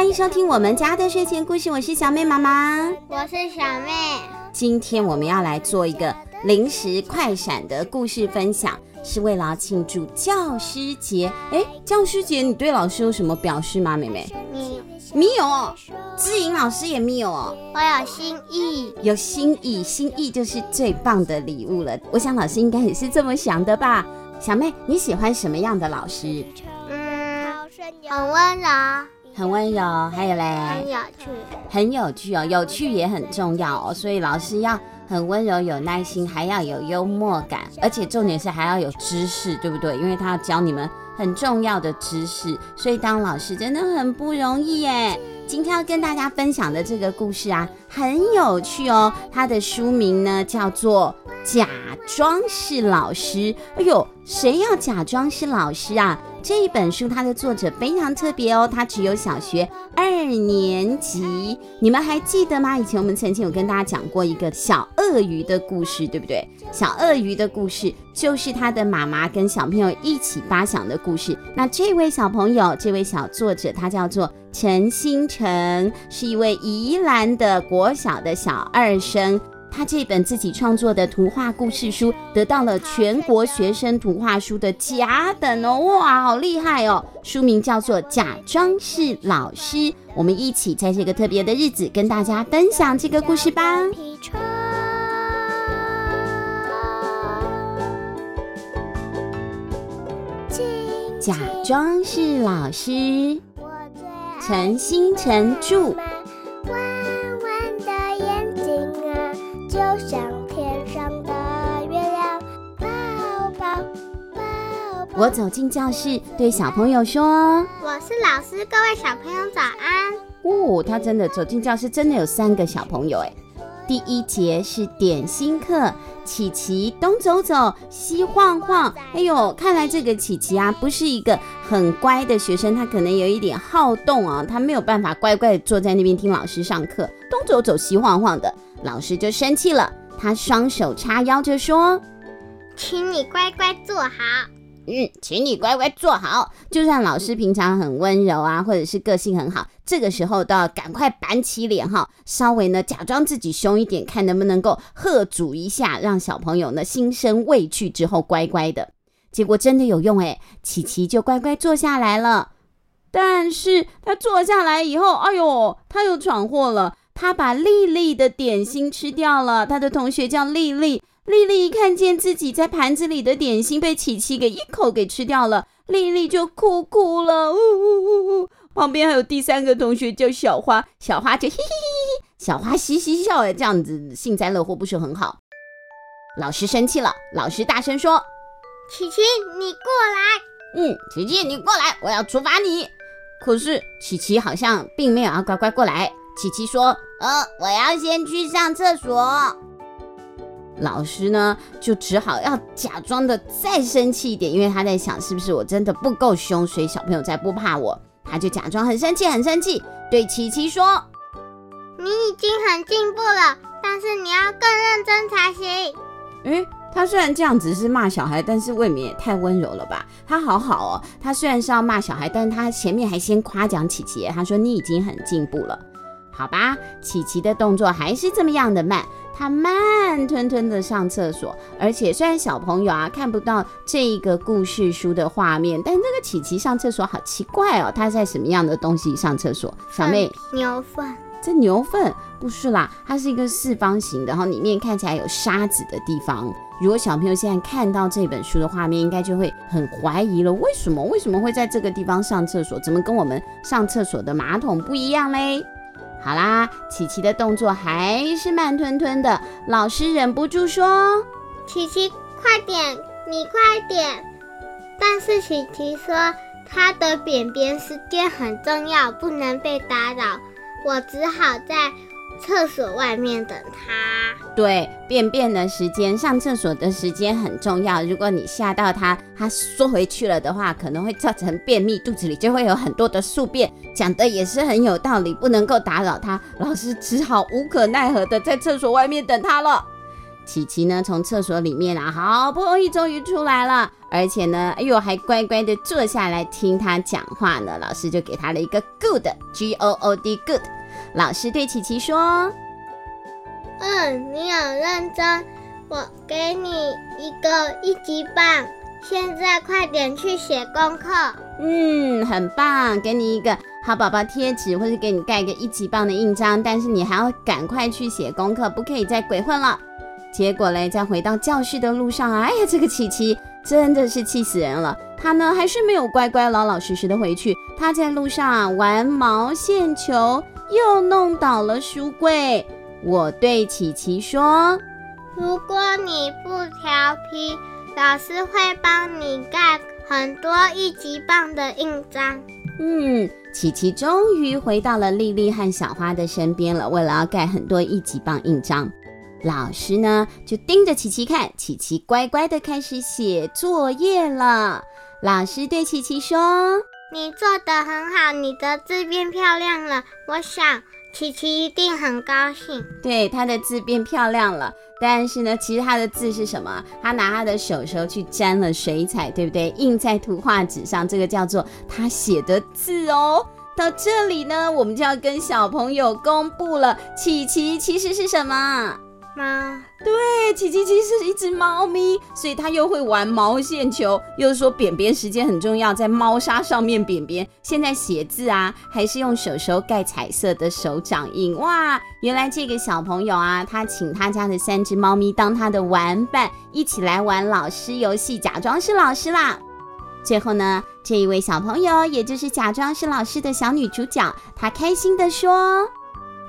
欢迎收听我们家的睡前故事，我是小妹妈妈，我是小妹。今天我们要来做一个临时快闪的故事分享，是为了庆祝教师节。哎，教师节你对老师有什么表示吗？妹妹，你没有哦，知颖老师也没有哦。我有心意，有心意，心意就是最棒的礼物了。我想老师应该也是这么想的吧？小妹，你喜欢什么样的老师？嗯，很温柔，很温柔，还有嘞，很有趣，很有趣哦，有趣也很重要哦。所以老师要很温柔、有耐心，还要有幽默感，而且重点是还要有知识，对不对？因为他要教你们很重要的知识，所以当老师真的很不容易耶。今天要跟大家分享的这个故事啊，很有趣哦。它的书名呢叫做《假装是老师》。哎呦，谁要假装是老师啊？这一本书它的作者非常特别哦，他只有小学二年级。你们还记得吗？以前我们曾经有跟大家讲过一个小鳄鱼的故事，对不对？小鳄鱼的故事就是他的妈妈跟小朋友一起发想的故事。那这位小朋友，这位小作者，他叫做陈星辰，是一位宜兰的国小的小二生。他这本自己创作的图画故事书得到了全国学生图画书的甲等哦，哇，好厉害哦！书名叫做《假装是老师》，我们一起在这个特别的日子跟大家分享这个故事吧。假装是老师，陈新成着。我走进教室，对小朋友说：“我是老师，各位小朋友早安。”哦，他真的走进教室，真的有三个小朋友哎。第一节是点心课，琪琪东走走，西晃晃。哎呦，看来这个琪琪啊，不是一个很乖的学生，他可能有一点好动啊，他没有办法乖乖地坐在那边听老师上课，东走走，西晃晃的，老师就生气了，他双手叉腰就说：“请你乖乖坐好。”嗯，请你乖乖坐好。就算老师平常很温柔啊，或者是个性很好，这个时候都要赶快板起脸哈，稍微呢假装自己凶一点，看能不能够喝阻一下，让小朋友呢心生畏惧之后乖乖的。结果真的有用诶，琪琪就乖乖坐下来了。但是他坐下来以后，哎呦，他又闯祸了，他把丽丽的点心吃掉了。他的同学叫丽丽。丽丽一看见自己在盘子里的点心被琪琪给一口给吃掉了，丽丽就哭哭了，呜呜呜呜。旁边还有第三个同学叫小花，小花就嘿嘿嘿嘿，小花嘻嘻笑，哎，这样子幸灾乐祸不是很好。老师生气了，老师大声说：“琪琪，你过来。”嗯，琪琪，你过来，我要处罚你。可是琪琪好像并没有要乖乖过来。琪琪说：“呃，我要先去上厕所。”老师呢，就只好要假装的再生气一点，因为他在想是不是我真的不够凶，所以小朋友才不怕我。他就假装很生气，很生气，对琪琪说：“你已经很进步了，但是你要更认真才行。”诶，他虽然这样子是骂小孩，但是未免也太温柔了吧？他好好哦，他虽然是要骂小孩，但是他前面还先夸奖琪琪，他说你已经很进步了。好吧，琪琪的动作还是这么样的慢。他慢吞吞的上厕所，而且虽然小朋友啊看不到这个故事书的画面，但这个琪琪上厕所好奇怪哦，他在什么样的东西上厕所？小妹，牛粪？这牛粪不是啦，它是一个四方形的，然后里面看起来有沙子的地方。如果小朋友现在看到这本书的画面，应该就会很怀疑了，为什么？为什么会在这个地方上厕所？怎么跟我们上厕所的马桶不一样嘞？好啦，琪琪的动作还是慢吞吞的。老师忍不住说：“琪琪，快点，你快点。”但是琪琪说：“他的扁扁时间很重要，不能被打扰。”我只好在。厕所外面等他。对，便便的时间，上厕所的时间很重要。如果你吓到他，他缩回去了的话，可能会造成便秘，肚子里就会有很多的宿便。讲的也是很有道理，不能够打扰他。老师只好无可奈何的在厕所外面等他了。琪琪呢，从厕所里面啊，好不容易终于出来了，而且呢，哎呦，还乖乖的坐下来听他讲话呢。老师就给他了一个 good，G O O D good。老师对琪琪说：“嗯，你很认真，我给你一个一级棒，现在快点去写功课。”嗯，很棒，给你一个好宝宝贴纸，或者给你盖一个一级棒的印章，但是你还要赶快去写功课，不可以再鬼混了。结果嘞，在回到教室的路上啊，哎呀，这个琪琪真的是气死人了。他呢，还是没有乖乖老老实实的回去。他在路上啊玩毛线球，又弄倒了书柜。我对琪琪说：“如果你不调皮，老师会帮你盖很多一级棒的印章。”嗯，琪琪终于回到了丽丽和小花的身边了。为了要盖很多一级棒印章。老师呢，就盯着琪琪看，琪琪乖乖的开始写作业了。老师对琪琪说：“你做的很好，你的字变漂亮了。我想琪琪一定很高兴。对，他的字变漂亮了。但是呢，其实他的字是什么？他拿他的手手去沾了水彩，对不对？印在图画纸上，这个叫做他写的字哦。到这里呢，我们就要跟小朋友公布了，琪琪其实是什么？”猫，对，琪琪其实是一只猫咪，所以它又会玩毛线球，又说便便时间很重要，在猫砂上面便便。现在写字啊，还是用手手盖彩色的手掌印。哇，原来这个小朋友啊，他请他家的三只猫咪当他的玩伴，一起来玩老师游戏，假装是老师啦。最后呢，这一位小朋友，也就是假装是老师的小女主角，她开心地说。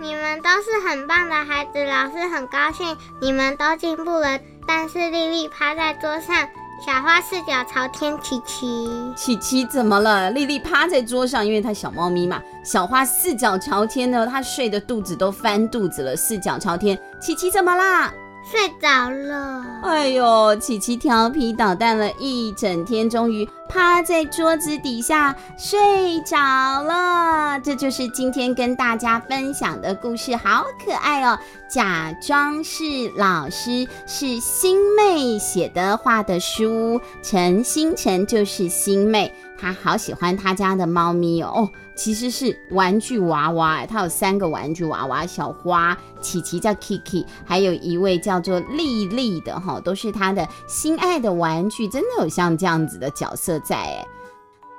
你们都是很棒的孩子，老师很高兴你们都进步了。但是丽丽趴在桌上，小花四脚朝天，琪琪，琪琪怎么了？丽丽趴在桌上，因为她小猫咪嘛。小花四脚朝天呢，她睡的肚子都翻肚子了，四脚朝天。琪琪怎么啦？睡着了，哎呦，琪琪调皮捣蛋了一整天，终于趴在桌子底下睡着了。这就是今天跟大家分享的故事，好可爱哦！假装是老师，是欣妹写的画的书，陈星辰就是欣妹，她好喜欢她家的猫咪哦。哦其实是玩具娃娃，他有三个玩具娃娃，小花、琪琪叫 Kiki，还有一位叫做丽丽的哈，都是他的心爱的玩具，真的有像这样子的角色在哎。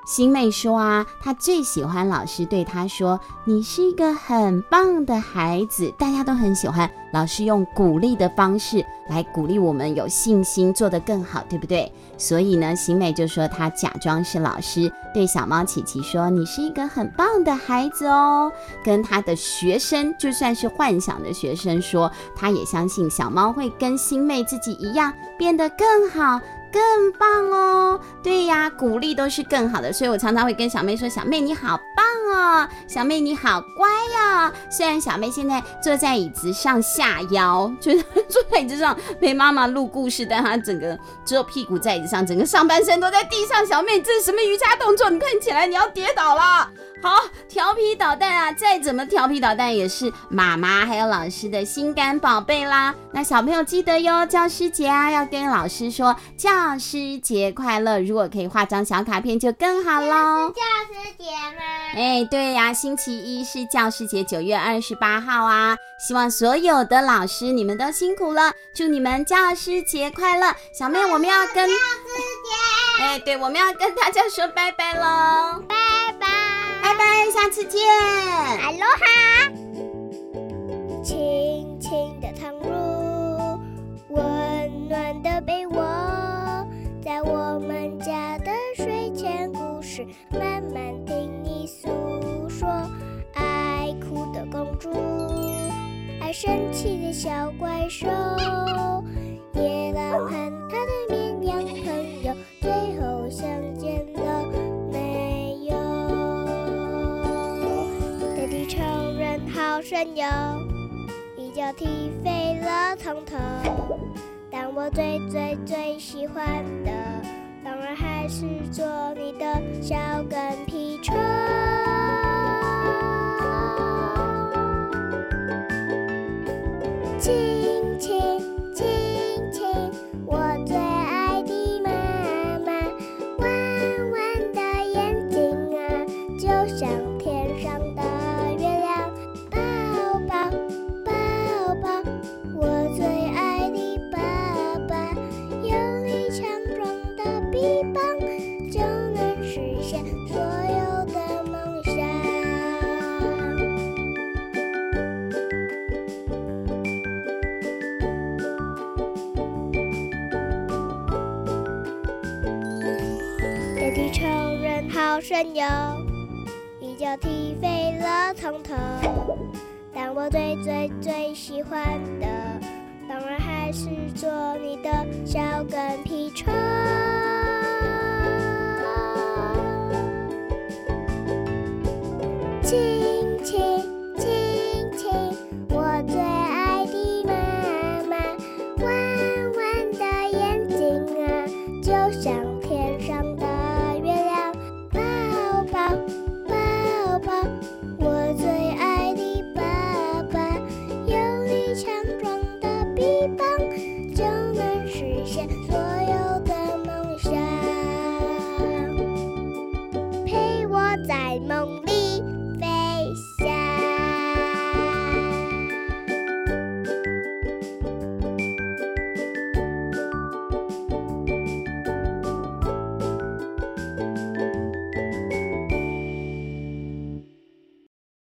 欣妹说啊，她最喜欢老师对她说：“你是一个很棒的孩子。”大家都很喜欢老师用鼓励的方式来鼓励我们有信心做得更好，对不对？所以呢，欣妹就说她假装是老师对小猫琪琪说：“你是一个很棒的孩子哦。”跟她的学生，就算是幻想的学生说，她也相信小猫会跟欣妹自己一样变得更好。更棒哦！对呀，鼓励都是更好的，所以我常常会跟小妹说：“小妹你好棒哦，小妹你好乖呀。”虽然小妹现在坐在椅子上下腰，就是坐在椅子上陪妈妈录故事，但她整个只有屁股在椅子上，整个上半身都在地上。小妹，这是什么瑜伽动作？你看起来你要跌倒了。好，调皮捣蛋啊！再怎么调皮捣蛋，也是妈妈还有老师的心肝宝贝啦。那小朋友记得哟，教师节啊，要跟老师说教师节快乐。如果可以画张小卡片就更好喽。教师节吗？哎，对呀，星期一是教师节，九月二十八号啊。希望所有的老师你们都辛苦了，祝你们教师节快乐。小妹，我们要跟教师节，哎，对，我们要跟大家说拜拜喽，拜拜。拜拜，下次见。哈喽哈。轻轻的躺入温暖的被窝，在我们家的睡前故事，慢慢听你诉说。爱哭的公主，爱生气的小怪兽，野狼和他的朋友，一脚踢飞了从头。但我最最最喜欢的，当然还是做你的小跟头遍体重仍好神勇，一脚踢飞了从头。但我最最最喜欢的，当然还是做你的小跟屁虫。